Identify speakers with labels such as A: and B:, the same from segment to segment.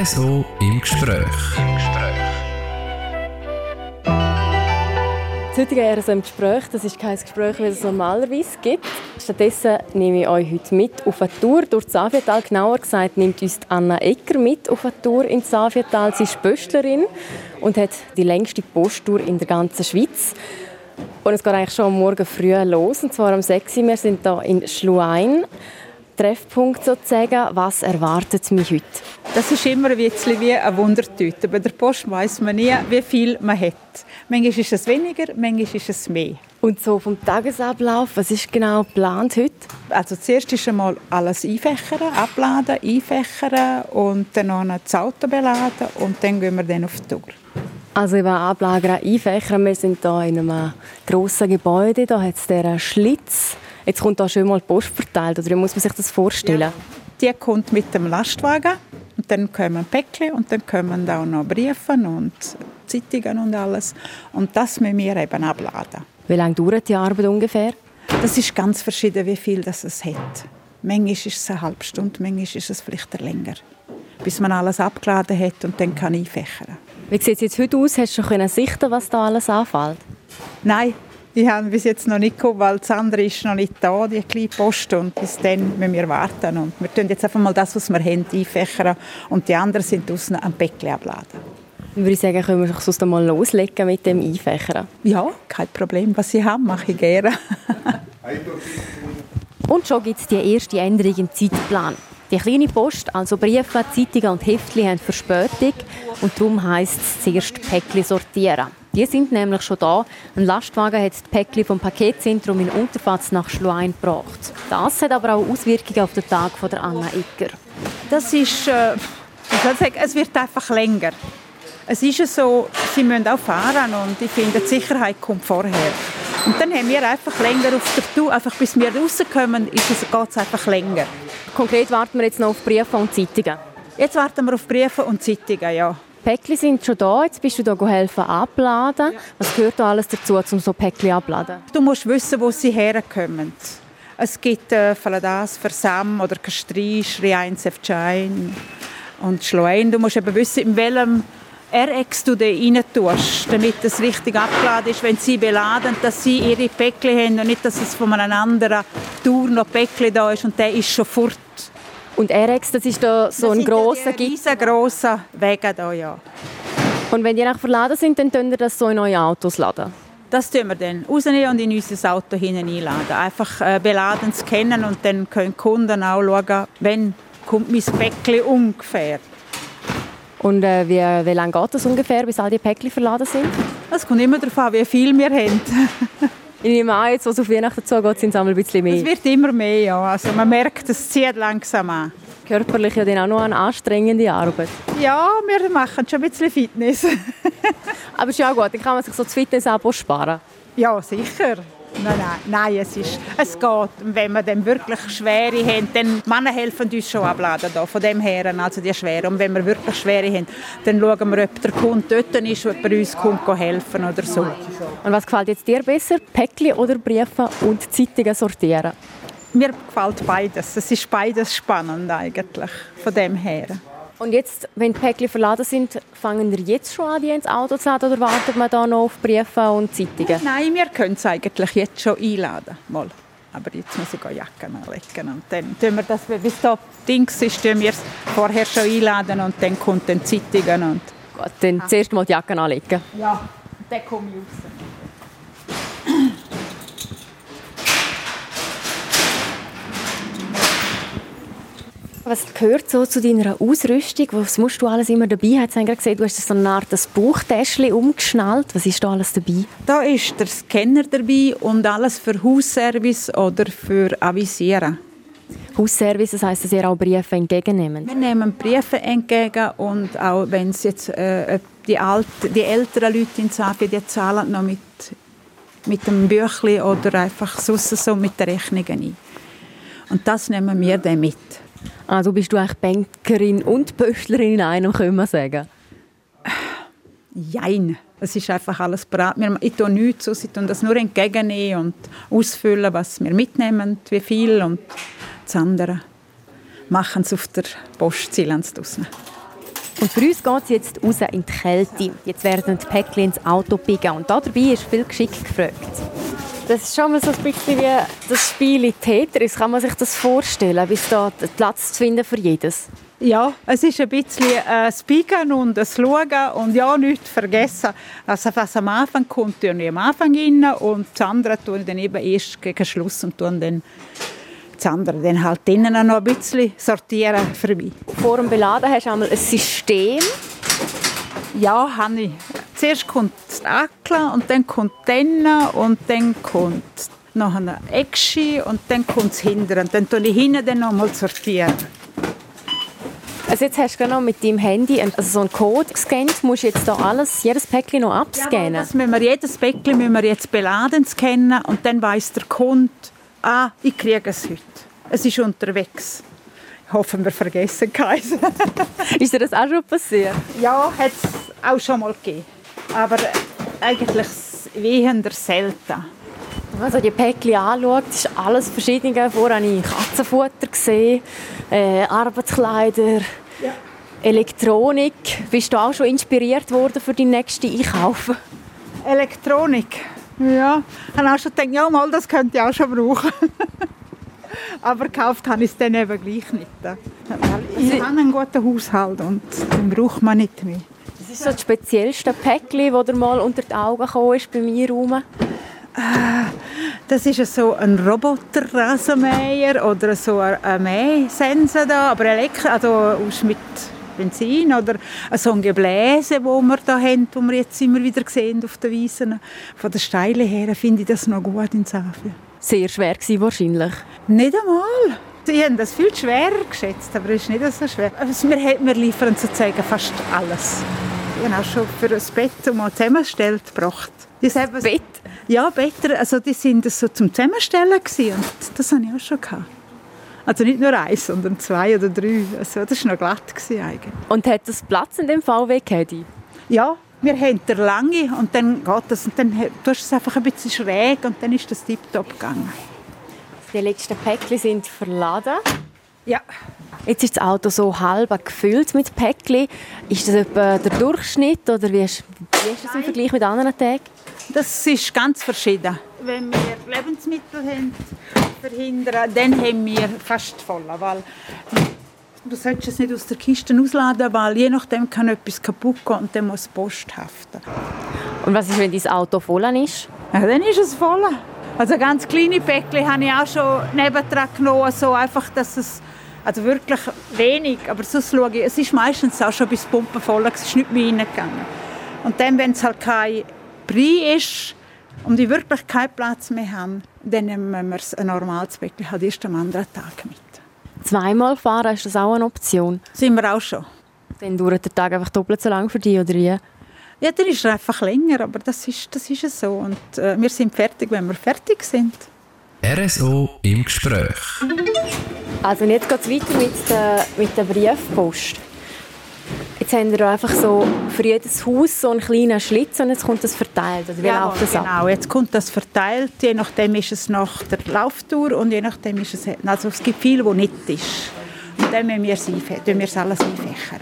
A: RSO im Gespräch.
B: Das heutige RSO im Gespräch, das ist kein Gespräch, wie es normalerweise gibt. Stattdessen nehme ich euch heute mit auf eine Tour durch das Savietal. Genauer gesagt nimmt uns Anna Ecker mit auf eine Tour ins Savietal. Sie ist Pöstlerin und hat die längste Posttour in der ganzen Schweiz. Und es geht eigentlich schon Morgen früh los, und zwar um 6 Uhr. Wir sind hier in Schluein. Treffpunkt sozusagen. Was erwartet mich heute?
C: Das ist immer ein bisschen wie eine Wundertüte. Bei der Post weiß man nie, wie viel man hat. Manchmal ist es weniger, manchmal ist es mehr.
B: Und so vom Tagesablauf, was ist genau geplant heute?
C: Also zuerst ist einmal alles einfächern, abladen, einfächern und dann noch das Auto beladen und dann gehen wir dann auf die Tour.
B: Also eben ablagern, einfächern. Wir sind hier in einem grossen Gebäude. Da hat es einen Schlitz Jetzt kommt da schon mal die Post verteilt, oder wie muss man sich das vorstellen? Ja.
C: Die kommt mit dem Lastwagen und dann kommen Päckchen und dann kommen auch noch Briefe und Zeitungen und alles. Und das müssen wir eben abladen.
B: Wie lange dauert die Arbeit ungefähr?
C: Das ist ganz verschieden, wie viel das es hat. Manchmal ist es eine halbe Stunde, manchmal ist es vielleicht länger. Bis man alles abgeladen hat und dann kann ich fächern.
B: Wie sieht es jetzt heute aus? Hast du schon sichten, was da alles anfällt?
C: Nein, die haben bis jetzt noch nicht gekommen, weil das andere ist noch nicht da, die kleine Post. Und bis dann müssen wir warten. Und wir tun jetzt einfach mal das, was wir haben, einfächern. Und die anderen sind draußen am Päckchen abladen.
B: Dann würde ich sagen, können wir sonst mal loslegen mit dem Einfächern?
C: Ja, kein Problem. Was Sie haben, mache ich gerne.
B: und schon gibt es die erste Änderung im Zeitplan. Die kleine Post, also Briefe, Zeitungen und Heftchen, haben Verspätung und darum heisst es zuerst Päckchen sortieren. Die sind nämlich schon da. Ein Lastwagen hat die Päckchen vom Paketzentrum in Unterfatz nach Schluein gebracht. Das hat aber auch Auswirkungen auf den Tag von der Anna Ecker.
C: Das ist, äh, ich soll sagen, es wird einfach länger. Es ist so, sie müssen auch fahren und ich finde, die Sicherheit kommt vorher. Und dann haben wir einfach länger auf der Tour, einfach bis wir rauskommen, geht es einfach länger.
B: Konkret warten wir jetzt noch auf Briefe und Zeitungen?
C: Jetzt warten wir auf Briefe und Zeitungen, ja.
B: Päckchen sind schon da, jetzt bist du da helfen abladen. Was gehört da alles dazu, um so Päckchen abladen?
C: Du musst wissen, wo sie herkommen. Es gibt äh, das für Sam oder Kastri, Schrein, Sefchain und Schloein. Du musst eben wissen, in welchem RX du den rein tust, damit es richtig abgeladen ist, wenn sie beladen, dass sie ihre Päckchen haben und nicht, dass es von einer anderen Tour noch Päckchen da ist und der ist schon fort.
B: Und RX, das ist da so das ein grosser
C: Gitter? riesengroßer Wege da, ja.
B: Und wenn die nach verladen sind, dann können wir das so in neue Autos laden?
C: Das tun wir dann rausnehmen und in unser Auto hinein einladen. Einfach äh, beladen scannen und dann können die Kunden auch schauen, wenn kommt mein Päckchen ungefähr.
B: Und äh, wie, wie lange geht das ungefähr, bis all die Päckchen verladen sind?
C: Das kommt immer darauf an, wie viel wir haben.
B: Ich nehme an, jetzt, was auf Weihnachten zugeht, sind es ein bisschen mehr.
C: Es wird immer mehr, ja. Also man merkt, es zieht langsam an.
B: Körperlich ja dann auch noch eine anstrengende Arbeit.
C: Ja, wir machen schon ein bisschen Fitness.
B: Aber ist ja auch gut, dann kann man sich so das Fitness-Abo sparen.
C: Ja, sicher. Nein, nein, nein, es, ist, es geht. Wenn wir dann wirklich schwere haben, dann Männer helfen uns schon abladen da, von dem her, also die schwere. Und wenn wir wirklich schwere haben, dann schauen wir, ob der Kunde dort ist, ob er uns kommt helfen oder so.
B: Und was gefällt jetzt dir besser, Päckchen oder Briefe und Zeitungen sortieren?
C: Mir gefällt beides. Es ist beides spannend eigentlich, von dem her.
B: Und jetzt, wenn die Päckchen verladen sind, fangen wir jetzt schon an, die ins Auto zu laden oder wartet man da noch auf Briefe und Zeitungen?
C: Nein, wir können es eigentlich jetzt schon einladen. Mal. Aber jetzt muss ich Jacken anlegen. Und dann tun wir das, bis da Dings ist, tun wir es vorher schon einladen und dann kommt dann Zeitungen. Und
B: Gut, dann ah. zuerst mal die Jacken anlegen.
C: Ja, dann komme ich raus.
B: Was gehört so zu deiner Ausrüstung? Was musst du alles immer dabei haben? Du hast gesehen, du hast so eine Art Bauchtäschchen umgeschnallt. Was ist da alles dabei?
C: Da ist der Scanner dabei und alles für Hausservice oder für Avisieren.
B: Hausservice, das heisst, dass ihr auch Briefe entgegennehmen?
C: Wir nehmen Briefe entgegen und auch wenn es jetzt äh, die, alt, die älteren Leute in Zafia, die zahlen noch mit, mit dem Büchlein oder einfach so mit der Rechnung ein. Und das nehmen wir dann mit.
B: Also bist du eigentlich Bankerin und Pöstlerin in einem, können wir sagen?
C: Jein. Es ist einfach alles bereit. Ich tue nichts aus, ich tue das nur entgegennehmen und ausfüllen, was wir mitnehmen, wie viel und das andere machen es auf der Post, sie.
B: Und für uns geht es jetzt raus in die Kälte. Jetzt werden die Päckchen ins Auto biegen und dabei ist viel Geschick gefragt. Das ist schon mal so ein bisschen wie das Spiel Tetris. Kann man sich das vorstellen, bis da Platz zu finden für jedes?
C: Ja, es ist ein bisschen äh, das Biegen und das Schauen und ja, nichts vergessen. Also was am Anfang kommt, tue ich am Anfang rein und das andere ich dann eben erst gegen Schluss und tue dann das andere dann halt innen noch ein bisschen sortieren für mich.
B: Vor dem Beladen hast du einmal ein System.
C: Ja, habe ich. Zuerst kommt das Ackle und dann kommt Tenne und dann kommt noch ein Eckschi und dann kommt es hinten. Und dann tue ich hinten dann noch mal sortieren.
B: Also jetzt hast du noch mit deinem Handy also so einen Code gescannt. Musst du jetzt da alles, jedes Päckchen noch abscannen?
C: Ja, das müssen wir, jedes Päckchen müssen wir jetzt beladen scannen und dann weiß der Kunde, ah, ich kriege es heute. Es ist unterwegs. Ich hoffe, wir vergessen keins.
B: ist dir das auch schon passiert?
C: Ja, hat auch schon mal gegeben. Aber eigentlich wehender selten.
B: Wenn man so die Päckchen anschaut, ist alles verschiedene. Vorher habe ich Katzenfutter gesehen, äh, Arbeitskleider, ja. Elektronik. Bist du auch schon inspiriert worden für die nächste Einkaufen?
C: Elektronik? Ja, ich habe auch schon gedacht, ja mal, das könnte ich auch schon brauchen. Aber gekauft habe ich es dann eben gleich nicht. Ich habe einen guten Haushalt und den braucht man nicht mehr.
B: Was ist so das speziellste Päckchen, das dir mal unter die Augen gekommen ist bei mir rum?
C: Das ist so ein Roboter-Rasenmäher oder so ein Mähsense da, aber Elektro, also mit Benzin oder so ein Gebläse, wo wir da haben, wo wir jetzt immer wieder sehen auf den Wiesen. Von der Steile her finde ich das noch gut in Safia.
B: Sehr schwer gewesen, wahrscheinlich?
C: Nicht einmal. Sie haben das viel schwerer geschätzt, aber es ist nicht so schwer. Also wir, wir liefern sozusagen fast alles. Ich habe auch schon für ein Bett, das man zusammenstellt, gebracht.
B: Das Bett?
C: Ja, Better, also die sind so zum Zusammenstellen gewesen und das habe ich auch schon gehabt. Also nicht nur eins, sondern zwei oder drei. Also das war noch glatt gewesen eigentlich.
B: Und hat das Platz in dem VW gehabt?
C: Ja, wir haben der lange und dann geht das und dann du hast es einfach ein bisschen schräg und dann ist das tiptop gegangen.
B: Die letzten Päckchen sind verladen.
C: Ja.
B: Jetzt ist das Auto so halb gefüllt mit Päckchen. Ist das etwa der Durchschnitt oder wie ist, wie ist das im Vergleich mit anderen Tagen?
C: Das ist ganz verschieden. Wenn wir Lebensmittel haben, verhindern, dann haben wir fast voll. Weil du solltest es nicht aus der Kiste ausladen, weil je nachdem kann etwas kaputt gehen und dann muss die Post haften.
B: Und was ist, wenn dein Auto voll ist?
C: Ja, dann ist es voll. Also ganz kleine Päckchen habe ich auch schon nebendran genommen, so einfach, dass es also wirklich wenig, aber sonst schaue ich, es ist meistens auch schon bis Pumpen voll, es ist nicht mehr reingegangen. Und dann, wenn es halt kein Prix ist und ich wirklich keinen Platz mehr haben, dann nehmen wir ein normales Bäckchen halt erst am anderen Tag mit.
B: Zweimal fahren, ist das auch eine Option?
C: Sind wir auch schon.
B: Dann dauert der Tag einfach doppelt so lang für dich, oder wie?
C: Ja, dann ist er einfach länger, aber das ist, das ist so. Und äh, wir sind fertig, wenn wir fertig sind.
A: RSO im Gespräch.
B: Also jetzt geht es weiter mit der, mit der Briefpost. Jetzt haben wir einfach so für jedes Haus so einen kleinen Schlitz und jetzt kommt das verteilt. Oder wie
C: ja,
B: läuft das
C: genau. Ab? Jetzt kommt das verteilt. Je nachdem ist es nach der Lauftour und je nachdem ist es... Also es gibt viel, wo nicht ist. Und dann müssen wir es, wir es alles einfächern.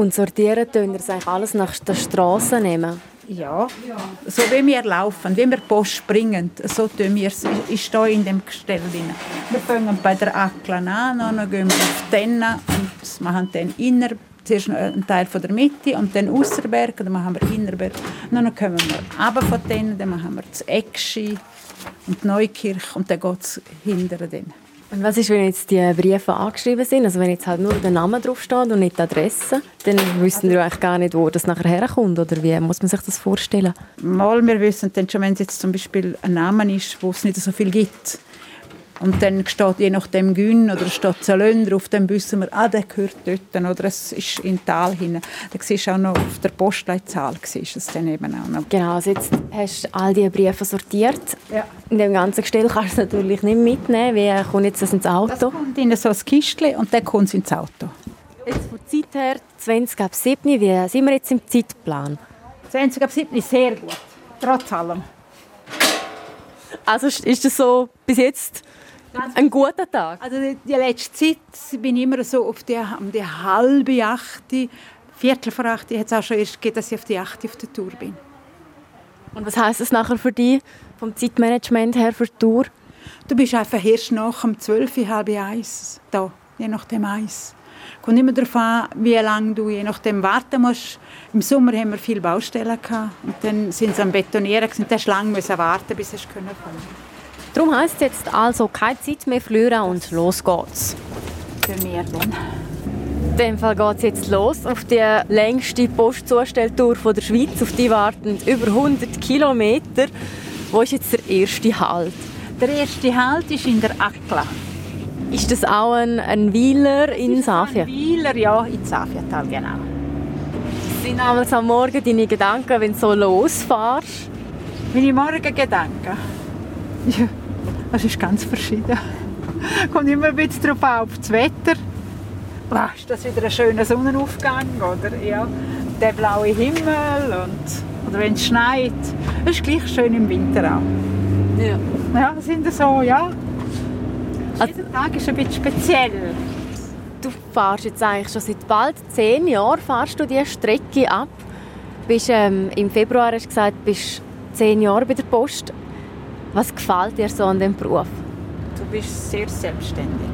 B: Und sortieren tun es eigentlich alles nach der Straße nehmen?
C: Ja, so wie wir laufen, wie wir Post bringen, so tun wir es. Ich stehe in dem Gestell drin. Wir fangen bei der Aklan an, dann gehen wir auf den und machen dann inner zuerst einen Teil von der Mitte und dann Ausserberg, dann machen wir Innerberg. Dann kommen wir runter von denen, dann machen wir das Eckschi und die Neukirche und dann geht es hinter denen.
B: Und was ist, wenn jetzt die Briefe angeschrieben sind? Also wenn jetzt halt nur der Name draufsteht und nicht die Adresse, dann wissen wir eigentlich gar nicht, wo das nachher herkommt, oder wie muss man sich das vorstellen?
C: Mal, wir wissen dann schon, wenn es jetzt zum Beispiel ein Name ist, wo es nicht so viel gibt, und dann steht je nachdem Gün oder steht Zalönder, auf dem wissen wir, ah, der gehört dort. Oder es ist im Tal hin. Da siehst du auch noch auf der Postleitzahl. Siehst es dann eben auch noch.
B: Genau, also jetzt hast du all diese Briefe sortiert.
C: Ja.
B: In dem ganzen Gestell kannst du es natürlich nicht mitnehmen. Wie kommt jetzt das ins Auto? Das
C: kommt in so ein Kistchen und dann kommt es ins Auto.
B: Jetzt von der Zeit her, 20 ab 7, wie sind wir jetzt im Zeitplan?
C: 20 ab 7 sehr gut, trotz allem.
B: Also ist das so bis jetzt Ein guter Tag?
C: Also die, die letzte Zeit bin ich immer so auf die, um die halbe achte, Viertel vor acht, es auch schon erst gegeben, dass ich auf die achte auf der Tour bin.
B: Und was heisst das nachher für dich, vom Zeitmanagement her für die Tour?
C: Du bist einfach erst nach um 12, halb eins da, je nachdem eins. Kommt immer darauf an, wie lange du je nachdem warten musst. Im Sommer haben wir viele Baustellen gehabt und dann sind sie am Betonieren und dann lange müssen warten, bis es kommen
B: Darum heisst es jetzt also keine Zeit mehr verlieren und los geht's.
C: Für mich dann.
B: In dem Fall geht es jetzt los auf die längste Postzustelltour der Schweiz. Auf die warten über 100 Kilometer. Wo ist jetzt der erste Halt?
C: Der erste Halt ist in der Akla.
B: Ist das auch ein, ein Weiler in Safia?
C: Ein Weiler, ja, in Safiatal, genau.
B: Sind damals am Morgen deine Gedanken, wenn du so losfährst?
C: Meine Morgengedanken? Das ist ganz verschieden. Kommt immer ein bisschen darauf an, auf das Wetter. Ah, ist das wieder ein schöner Sonnenaufgang? Oder ja, der blaue Himmel und, oder wenn es schneit. Das ist gleich schön im Winter auch.
B: Ja.
C: Ja, sind so, ja. Also, Jeder Tag ist ein bisschen speziell.
B: Du fährst jetzt eigentlich schon seit bald zehn Jahren fährst du diese Strecke ab. Bist, ähm, Im Februar hast du gesagt, bist zehn Jahre bei der Post. Was gefällt dir so an dem Beruf?
C: Du bist sehr selbstständig.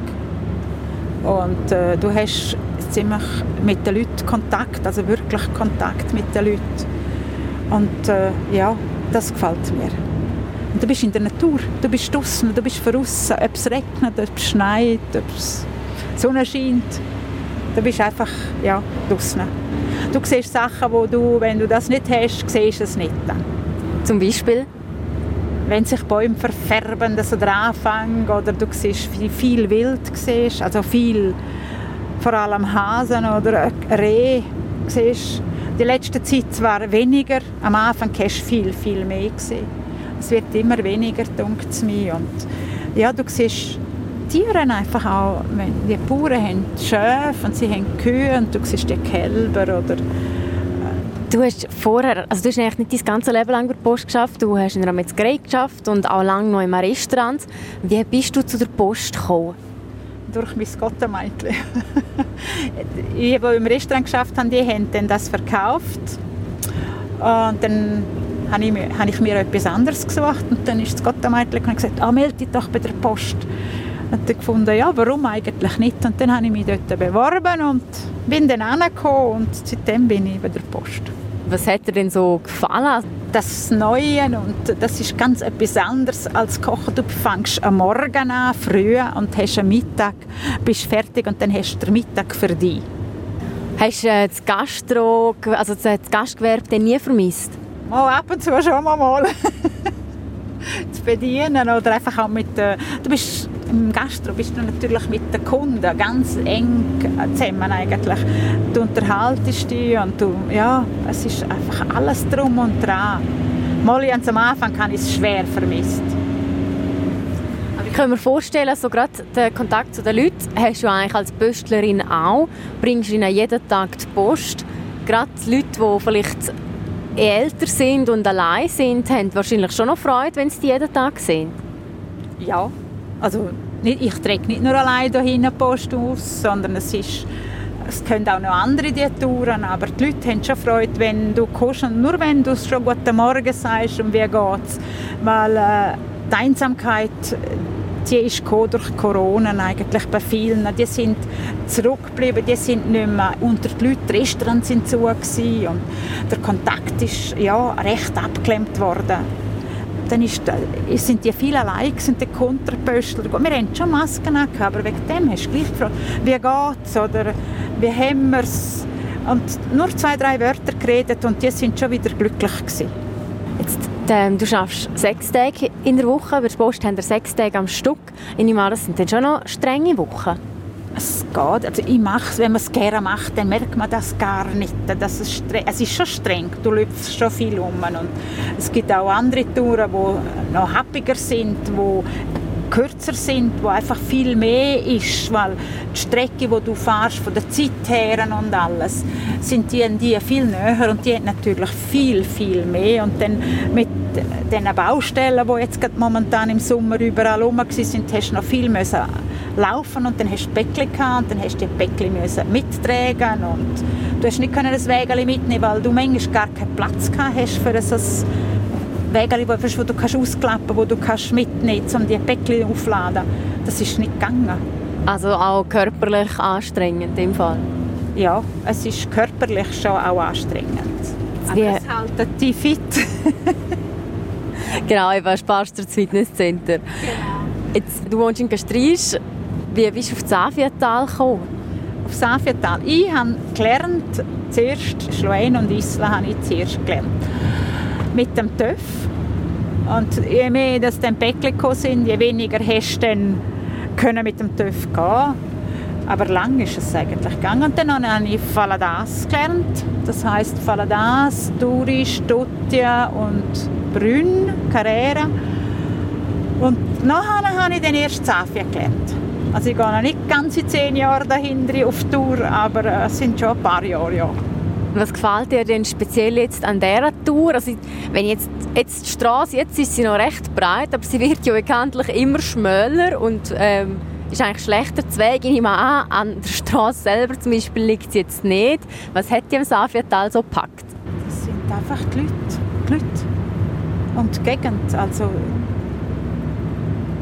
C: Und äh, du hast ziemlich mit den Leuten Kontakt, also wirklich Kontakt mit den Leuten. Und äh, ja, das gefällt mir. Und du bist in der Natur, du bist draußen, du bist draußen, ob es regnet, ob es schneit, ob es Sonne scheint. Du bist einfach ja, draußen. Du siehst Sachen, wo du, wenn du das nicht hast, siehst du es nicht.
B: Zum Beispiel?
C: Wenn sich Bäume verfärben, dass oder anfangen, oder du siehst viel, viel Wild, siehst, also viel, vor allem Hasen oder Reh, siehst. Die letzte Zeit zwar weniger, am Anfang hast du viel, viel mehr gesehen. Es wird immer weniger, denkt es mir. Und ja, du siehst Tiere einfach auch, die Bauern haben Schäfe und sie haben Kühe und du siehst die Kälber oder
B: Du hast vorher, also du hast nicht dein ganze Leben lang bei der Post geschafft, du hast in einer Metzgerei geschafft und auch lange noch im Restaurant. Wie bist du zu der Post gekommen?
C: Durch mein Gottemädchen. ich, die im Restaurant geschafft habe, die haben dann das verkauft. Und dann habe ich, mir, habe ich mir etwas anderes gesucht und dann ist das Gottemädchen und gesagt, ah, melde dich doch bei der Post. Und dann gefunden, ja, warum eigentlich nicht? Und dann habe ich mich dort beworben und bin dann angekommen und seitdem bin ich bei der Post.
B: Was hat dir denn so gefallen?
C: Das Neue und das ist ganz etwas anderes als Kochen. Du fängst am Morgen an, früh und hast am Mittag, bist fertig und dann hast du den Mittag für dich.
B: Hast du äh, das, Gastro, also das Gastgewerbe nie vermisst?
C: Oh, ab und zu schon mal. zu bedienen oder einfach auch mit äh, du bist im Gastro bist du natürlich mit den Kunden ganz eng zusammen eigentlich. Du unterhaltest dich und du, ja, es ist einfach alles drum und dran. Mal am Anfang habe ich es schwer vermisst.
B: Aber ich kann mir vorstellen, so gerade den Kontakt zu den Leuten hast du eigentlich als Pöstlerin auch. Bringst ihnen jeden Tag die Post. Gerade die Leute, die vielleicht älter sind und allein sind, haben wahrscheinlich schon noch Freude, wenn sie die jeden Tag sehen.
C: Ja, also nicht, ich trage nicht nur allein hier Post aus, sondern es ist es können auch noch andere die Touren, aber die Leute haben schon Freude, wenn du kommst und nur wenn du schon «Guten Morgen» sagst und «Wie geht's?» Weil äh, die Einsamkeit, die ist durch Corona eigentlich bei vielen. Die sind zurückgeblieben, die sind nicht mehr unter die Leute, die Restaurants sind zu und der Kontakt ist ja, recht abgeklemmt worden dann ist, sind die viel allein sind die Kontrapöstler. Wir haben schon Masken gehabt, aber wegen dem hast du gleich gefragt, wie geht's oder wie haben wir's? Und nur zwei, drei Wörter geredet und die sind schon wieder glücklich gewesen.
B: Jetzt, ähm, du schaffst sechs Tage in der Woche, bei der Post haben wir sechs Tage am Stück. Ich nehme das sind dann schon noch strenge Wochen
C: es geht. Also ich mache es, wenn man es gerne macht, dann merkt man das gar nicht. Das ist es ist schon streng, du läufst schon viel um. Und es gibt auch andere Touren, die noch happiger sind, wo kürzer sind, wo einfach viel mehr ist, weil die Strecke, wo du fährst, von der Zeit her und alles, sind die, die viel näher und die haben natürlich viel, viel mehr und dann mit den Baustellen, die jetzt momentan im Sommer überall rum sind, hast du noch viel müssen laufen und dann hast du Päckchen gehabt und dann hast du die Päckchen müssen mittragen und du hast nicht können das Wägeli mitnehmen, weil du manchmal gar keinen Platz gehabt hast für so ein Wägeli, wo, wo du kannst ausklappen, wo du kannst mitnehmen, um die Päckchen aufzuladen. Das ist nicht gegangen.
B: Also auch körperlich anstrengend im Fall?
C: Ja, es ist körperlich schon auch anstrengend. Aber es hält dich fit.
B: genau, eben sparst du das Fitnesscenter. Genau. Jetzt, du wohnst in Gastrisch. Wie bist du auf das Afiatal gekommen?
C: Auf das Afiatal? Ich habe gelernt, zuerst Schleun und Isla habe ich zuerst gelernt. Mit dem TÜV. Und je mehr dass dann Päckchen sind, je weniger hast du dann können mit dem TÜV gehen. Aber lang ist es eigentlich gegangen. Und dann habe ich Faladas gelernt. Das heisst Faladas, Duri, Stutia und Brünn, Carrera. Und nachher habe ich dann erst Safia gelernt. Also ich gehe noch nicht ganze zehn Jahre dahinter auf Tour, aber äh, es sind schon ein paar Jahre, ja.
B: Was gefällt dir denn speziell jetzt an dieser Tour? Also, wenn jetzt, jetzt die Straße, jetzt ist sie noch recht breit, aber sie wird ja bekanntlich immer schmäler und ähm, ist eigentlich schlechter zu Weg. Ich nehme an, an der Straße selber zum Beispiel liegt sie jetzt nicht. Was hat die am Safiatal so gepackt?
C: Das sind einfach die Leute. Die Leute. Und die Gegend. Also,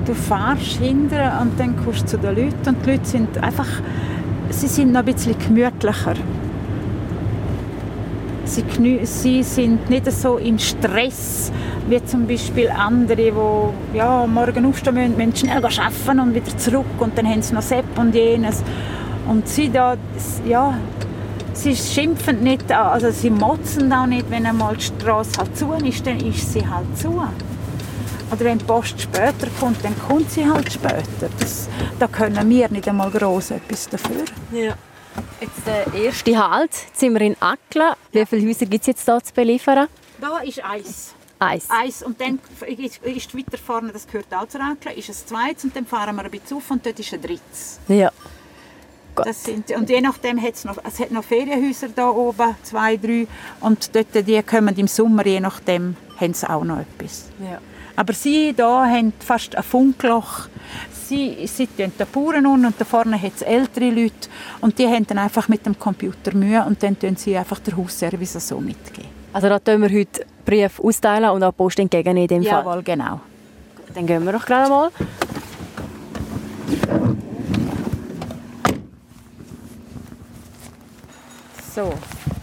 C: du fährst hinterher und dann kommst du zu den Leuten und die Leute sind einfach, sie sind noch ein bisschen gemütlicher. Sie, sie sind nicht so im Stress wie zum Beispiel andere, die ja, morgen aufstehen müssen, müssen schnell arbeiten und wieder zurück und dann haben sie noch Sepp und jenes. Und sie da, ja, sie schimpfen nicht, also sie motzen auch nicht, wenn einmal die Straße halt zu ist, dann ist sie halt zu. Oder wenn die Post später kommt, dann kommt sie halt später. Das, da können wir nicht einmal gross etwas dafür.
B: Ja. Jetzt der erste Halt, jetzt sind wir in Akla. Wie viele Häuser gibt es jetzt hier zu beliefern?
C: Da ist Eis.
B: Eis.
C: Eis. Und dann ist, ist weiter vorne, das gehört auch zu Akla, ist ein zweites und dann fahren wir ein bisschen auf und dort ist ein drittes.
B: Ja.
C: Das sind, und je nachdem hat es noch, es hat noch Ferienhäuser da oben, zwei, drei. Und dort, die kommen im Sommer, je nachdem, haben sie auch noch etwas.
B: Ja.
C: Aber sie da haben fast ein Funkloch. Sie sitzen da Bauern und da vorne hat es ältere Leute und die haben dann einfach mit dem Computer Mühe und dann tun sie einfach der Hausservice so mitgeben.
B: Also da tun wir heute Brief austeilen und auch Post entgegen in dem
C: Fall?
B: Jawohl,
C: genau.
B: Dann gehen wir doch gerade mal.
C: So,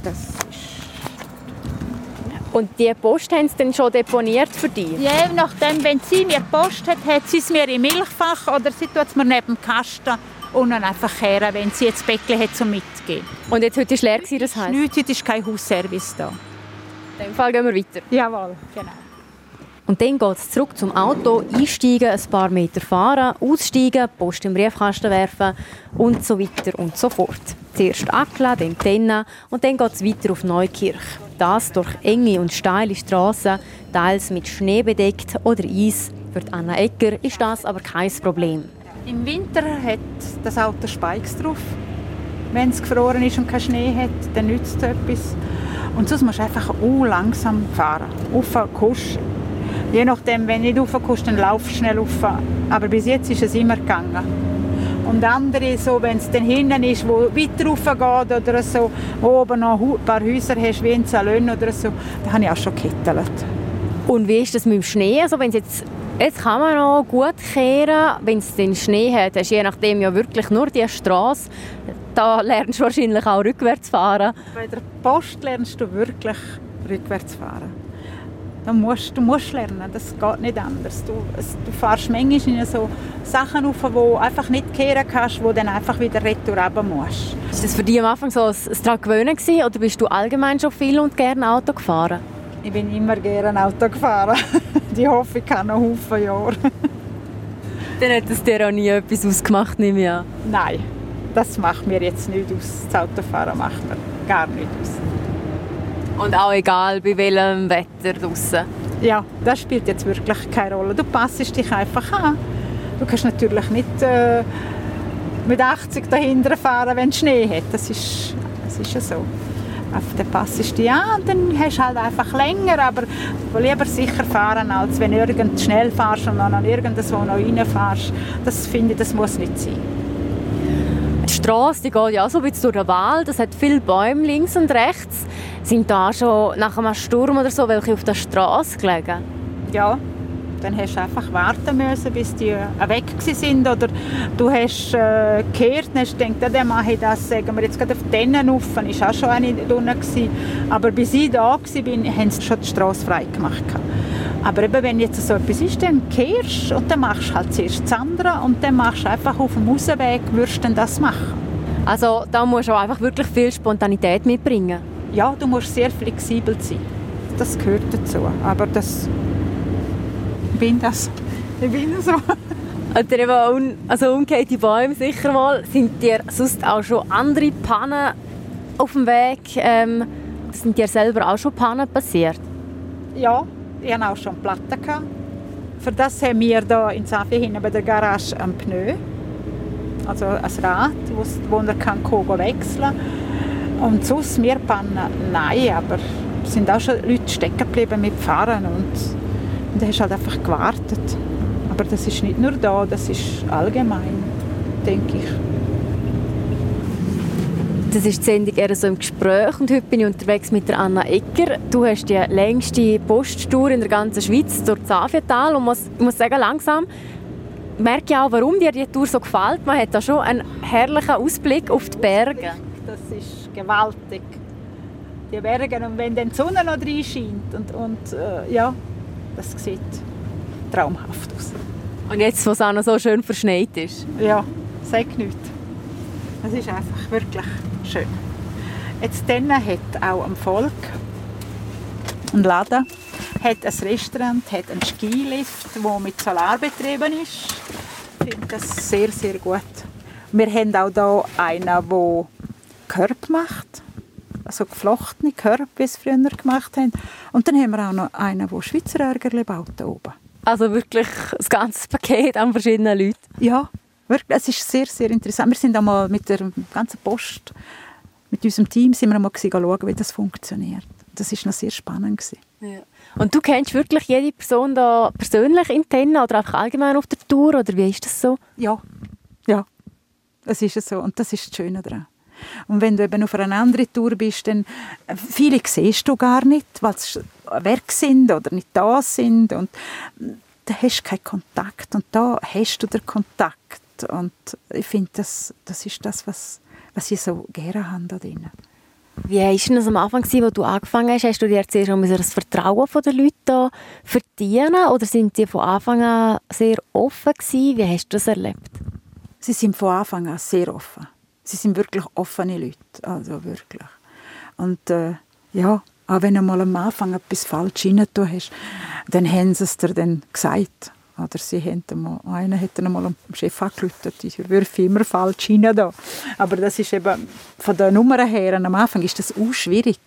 C: das
B: und die Post haben sie dann schon deponiert für dich?
C: Ja, nachdem, wenn sie mir Post hat, hat sie es mir im Milchfach oder sie tut es mir neben dem Kasten und dann einfach her, wenn sie jetzt Bäckchen hat zum Mitgehen.
B: Und jetzt heute war leer, das heisst?
C: Nichts, heute ist kein Hausservice da.
B: In dem Fall gehen wir weiter.
C: Jawohl, genau.
B: Und dann geht es zurück zum Auto, einsteigen, ein paar Meter fahren, aussteigen, Post im Briefkasten werfen und so weiter und so fort. Zuerst Akla, dann Tenna und dann geht es weiter auf Neukirch. Das durch enge und steile Straßen, teils mit Schnee bedeckt oder Eis. Für Anna Ecker ist das aber kein Problem.
C: Im Winter hat das Auto Spikes drauf. Wenn es gefroren ist und kein Schnee hat, dann nützt es etwas. Und sonst musst du einfach uh, langsam fahren. Auf Kusch. Je nachdem, wenn du nicht rauf dann lauf schnell rauf. Aber bis jetzt ist es immer gegangen. Und andere, so, wenn es dann hinten ist, wo weiter rauf geht oder so, wo oben noch ein paar Häuser hast, wie in Salon oder so, da habe ich auch schon gekittelt.
B: Und wie ist das mit dem Schnee? Also wenn jetzt, jetzt kann man noch gut kehren, wenn es den Schnee hat, hast du je nachdem ja wirklich nur die Straße. Da lernst du wahrscheinlich auch rückwärts fahren.
C: Bei der Post lernst du wirklich rückwärts fahren. Du musst, du musst lernen, das geht nicht anders. Du, es, du fährst manchmal in so Sachen auf, die du einfach nicht kehren kannst, wo du dann einfach wieder retour musst.
B: Ist das für dich am Anfang so ein, ein daran gewöhnen gewesen, oder bist du allgemein schon viel und gerne Auto gefahren?
C: Ich bin immer gerne Auto gefahren. Die hoffe ich kann noch Haufen Jahre.
B: Dann hat es dir auch nie etwas ausgemacht, nehme ich an?
C: Nein, das macht mir jetzt nicht aus. Das Autofahren macht mir gar nicht aus.
B: Und auch egal bei welchem Wetter draußen.
C: Ja, das spielt jetzt wirklich keine Rolle. Du passest dich einfach an. Du kannst natürlich nicht äh, mit 80 dahinter fahren, wenn es Schnee hat. Das ist, das ist ja so. Auf den passest du an und dann hast du halt einfach länger, aber lieber sicher fahren, als wenn du irgend schnell fährst und dann irgendwo noch reinfährst. Das finde ich, das muss nicht sein.
B: Die Straße die geht ja so ein bisschen durch den Wald, es hat viele Bäume links und rechts. Sind da schon nach einem Sturm oder so welche auf der Straße gelegen?
C: Ja, dann hast du einfach warten müssen, bis die weg sind oder du hast äh, gehört und hast gedacht, dann mache ich das, sagen wir jetzt gerade auf denen rauf, ist auch schon eine drinnen gewesen. Aber bis ich da war, haben sie schon die Straße frei gemacht. Aber eben, wenn jetzt so etwas ist, dann kehrst und dann machst du halt zuerst das andere und dann machst du einfach auf dem Ausweg, würdest du das machen.
B: Also da musst du auch einfach wirklich viel Spontanität mitbringen?
C: Ja, du musst sehr flexibel sein. Das gehört dazu. Aber das bin das. Ich bin so.
B: Oder eben un, also umgekehrte Bäume sicher mal. Sind dir sonst auch schon andere Pannen auf dem Weg? Ähm, sind dir selber auch schon Pannen passiert?
C: Ja, ich hatte auch schon Platten. Gehabt. Für das haben wir hier in Safi hinten bei der Garage ein Pneu. Also ein Rad, wo er kann wechseln kann. Und sonst wir Pannen, nein, aber es sind auch schon Leute stecken geblieben mit Fahren und und dann hast du halt einfach gewartet. Aber das ist nicht nur da, das ist allgemein, denke ich.
B: Das ist die Sendung eher so im Gespräch und heute bin ich unterwegs mit der Anna Ecker. Du hast die längste Posttour in der ganzen Schweiz durch Zafietal und muss, ich muss sagen, langsam merke ich auch, warum dir die Tour so gefällt. Man hat da schon einen herrlichen Ausblick auf die Berge.
C: Das ist gewaltig. Die Berge und wenn dann die Sonne noch reinscheint und, und äh, ja, das sieht traumhaft aus.
B: Und jetzt, wo es auch noch so schön verschneit ist?
C: Ja, sag nichts. Es ist einfach wirklich schön. Jetzt dann hat auch ein Volk ein Laden, hat ein Restaurant, hat einen Skilift, der mit Solar betrieben ist. Ich finde das sehr, sehr gut. Wir haben auch hier einen, der Körper macht also geflochtene Körper, wie es früher gemacht haben. Und dann haben wir auch noch einen, der Schweizer Ärgerle baut oben.
B: Also wirklich das ganze Paket an verschiedenen Leuten?
C: Ja, wirklich. Es ist sehr, sehr interessant. Wir sind einmal mit der ganzen Post, mit unserem Team, sind wir einmal schauen, wie das funktioniert. Das war noch sehr spannend.
B: Ja. Und du kennst wirklich jede Person da persönlich in Tenna oder einfach allgemein auf der Tour? Oder wie ist das so?
C: Ja, ja. Das ist so. Und das ist das Schöne daran. Und wenn du eben auf einer anderen Tour bist, dann äh, viele siehst du gar nicht, weil sie weg sind oder nicht da sind und da hast du keinen Kontakt und da hast du den Kontakt und ich finde, das, das ist das, was, was ich so gerne habe da drin.
B: Wie war es am Anfang, als du angefangen hast? Hast du dir zuerst das Vertrauen der Leute verdienen oder sind sie von Anfang an sehr offen gewesen? Wie hast du das erlebt?
C: Sie sind von Anfang an sehr offen sie sind wirklich offene Leute, also wirklich. Und äh, ja, auch wenn du mal am Anfang etwas falsch rein hast, dann haben sie es dir dann gesagt. Oder sie haben mal, einer hat dann mal dem Chef angerufen, ich würfe immer falsch rein. Da. Aber das ist eben, von den Nummern her, am Anfang ist das auch schwierig.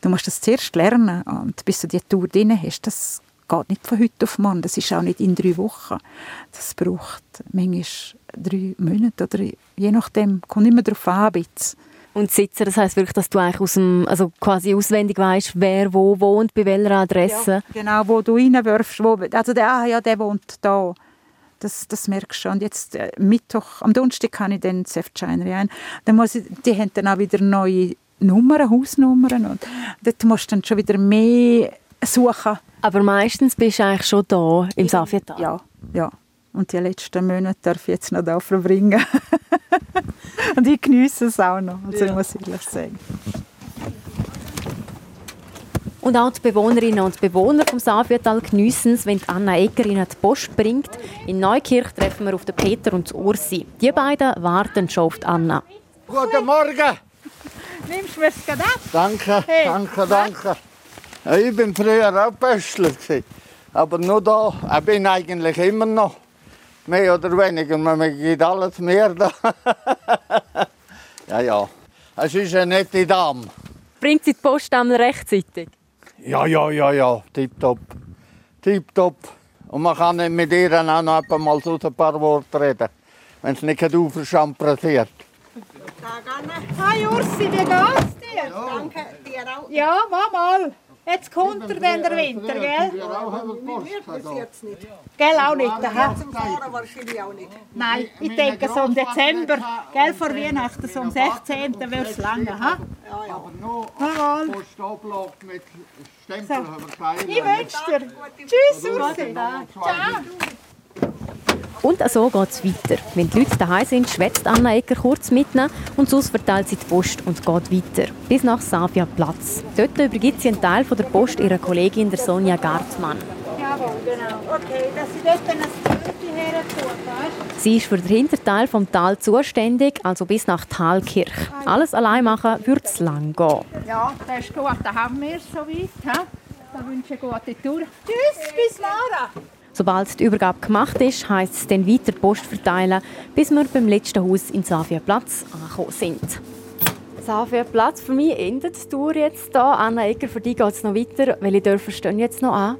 C: Du musst das zuerst lernen und bis du die Tour drin hast, das geht nicht von heute auf morgen. Das ist auch nicht in drei Wochen. Das braucht manchmal drei Monate oder je nachdem, kommt immer darauf an.
B: Und sitzen, das heißt wirklich, dass du eigentlich aus dem, also quasi auswendig weißt, wer wo wohnt, bei welcher Adresse. Ja,
C: genau, wo du reinwirfst. Wo, also der, ah, ja, der wohnt da. Das, das merkst du. Und jetzt äh, Mittwoch, am Donnerstag kann ich dann das F-Scheiner ein. Dann muss ich, die haben dann auch wieder neue Nummern, Hausnummern. Und dort musst du dann schon wieder mehr suchen.
B: Aber meistens bist du eigentlich schon da im Safietal.
C: Ja, ja. Und die letzten Monate darf ich jetzt noch da verbringen. und ich genieße es auch noch, also ja. muss ich ehrlich sagen.
B: Und auch die Bewohnerinnen und Bewohner vom Safietal geniessen es, wenn Anna Egger ihnen die Post bringt. In Neukirch treffen wir auf den Peter und Ursi. Die beiden warten schon auf Anna.
D: Guten Morgen!
C: Nimmst du mir es ab?
D: Danke, hey. danke, danke. Ja, ich bin früher auch Pöstler. Aber nur da, ich bin eigentlich immer noch. Mehr oder weniger, man geht alles mehr da. ja, ja. Es ist eine nette Dame.
B: Bringt sie die Post einmal rechtzeitig?
D: Ja, ja, ja, ja. Tipptopp. Tipptopp. Und man kann mit ihr auch noch mal so ein paar Worte reden, wenn es nicht aufschampert wird.
C: Hi Ursi, wie geht's dir? Ja. Danke dir auch. Ja, mach mal. Jetzt kommt er dann der Winter, gell? Gell, auch nicht. Aha. Zum Fahren wahrscheinlich auch nicht. Nein, ich denke so im Dezember, gell, vor Weihnachten, so am 16. wird es lange. Ha? Ja, ja. Aber nur Postablog mit Stempel so. Ich wünsche dir. Tschüss, Ursi. Ciao.
B: Und so geht es weiter. Wenn die Leute daheim sind, schwätzt Anna Ecker kurz mitnehmen und sonst verteilt sie die Post und geht weiter. Bis nach Savia Platz. Dort übergibt sie einen Teil von der Post ihrer Kollegin der Sonja Gartmann. Jawohl, genau. Okay, dass sie dort ein Brötchen hertut, Sie ist für den Hinterteil vom Tal zuständig, also bis nach Talkirch. Alles allein machen würde es lang gehen.
C: Ja, das ist gut. Da haben wir es so weit. Da wünsche ich eine gute Tour. Tschüss, bis morgen.
B: Sobald die Übergabe gemacht ist, heisst es dann weiter Post verteilen, bis wir beim letzten Haus in Safia Platz angekommen sind. Safia Platz, für mich endet die Tour jetzt hier. Anna Egger, für dich geht es noch weiter. Welche Dörfer stehen jetzt noch an?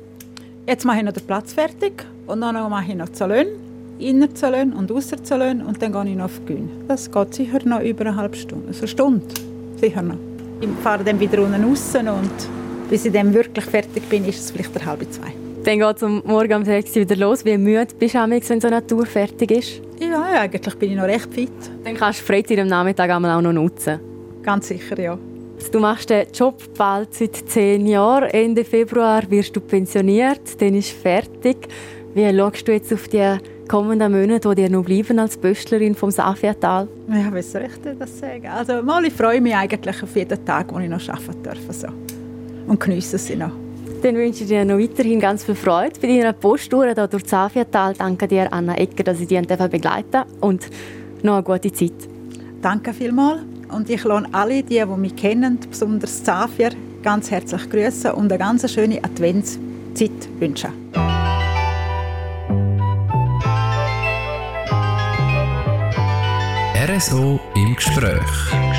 C: Jetzt mache ich noch den Platz fertig und dann mache ich noch Zolön, inner Zolön und ausser Zolön und dann gehe ich noch auf Gün. Das geht sicher noch über eine halbe Stunde, also eine Stunde, sicher noch. Ich fahre dann wieder unten raus und bis ich dann wirklich fertig bin, ist es vielleicht eine halbe zwei.
B: Dann geht es um morgen um 6 Uhr wieder los. Wie müde bist du, wenn so eine Tour fertig ist?
C: Ja, eigentlich bin ich noch recht fit.
B: Dann kannst du Freizeit am Nachmittag auch noch nutzen.
C: Ganz sicher, ja.
B: Du machst den Job bald seit zehn Jahren. Ende Februar wirst du pensioniert, dann ist fertig. Wie schaust du jetzt auf die kommenden Monate, die dir noch bleiben als Böstlerin vom Safiatal?
C: Ja, wie soll ich das sagen? Also, mal, ich freue mich eigentlich auf jeden Tag, wo ich noch arbeiten darf. So. Und genieße sie noch.
B: Dann wünsche ich dir noch weiterhin ganz viel Freude bei deiner Posttour hier durch Safiatal. Danke dir, Anna Ecker, dass ich dich begleiten und noch eine gute Zeit.
C: Danke vielmals. Und ich lohne alle, die, die mich kennen, besonders Safir, ganz herzlich grüßen und eine ganz schöne Adventszeit wünschen.
A: RSO im Gespräch.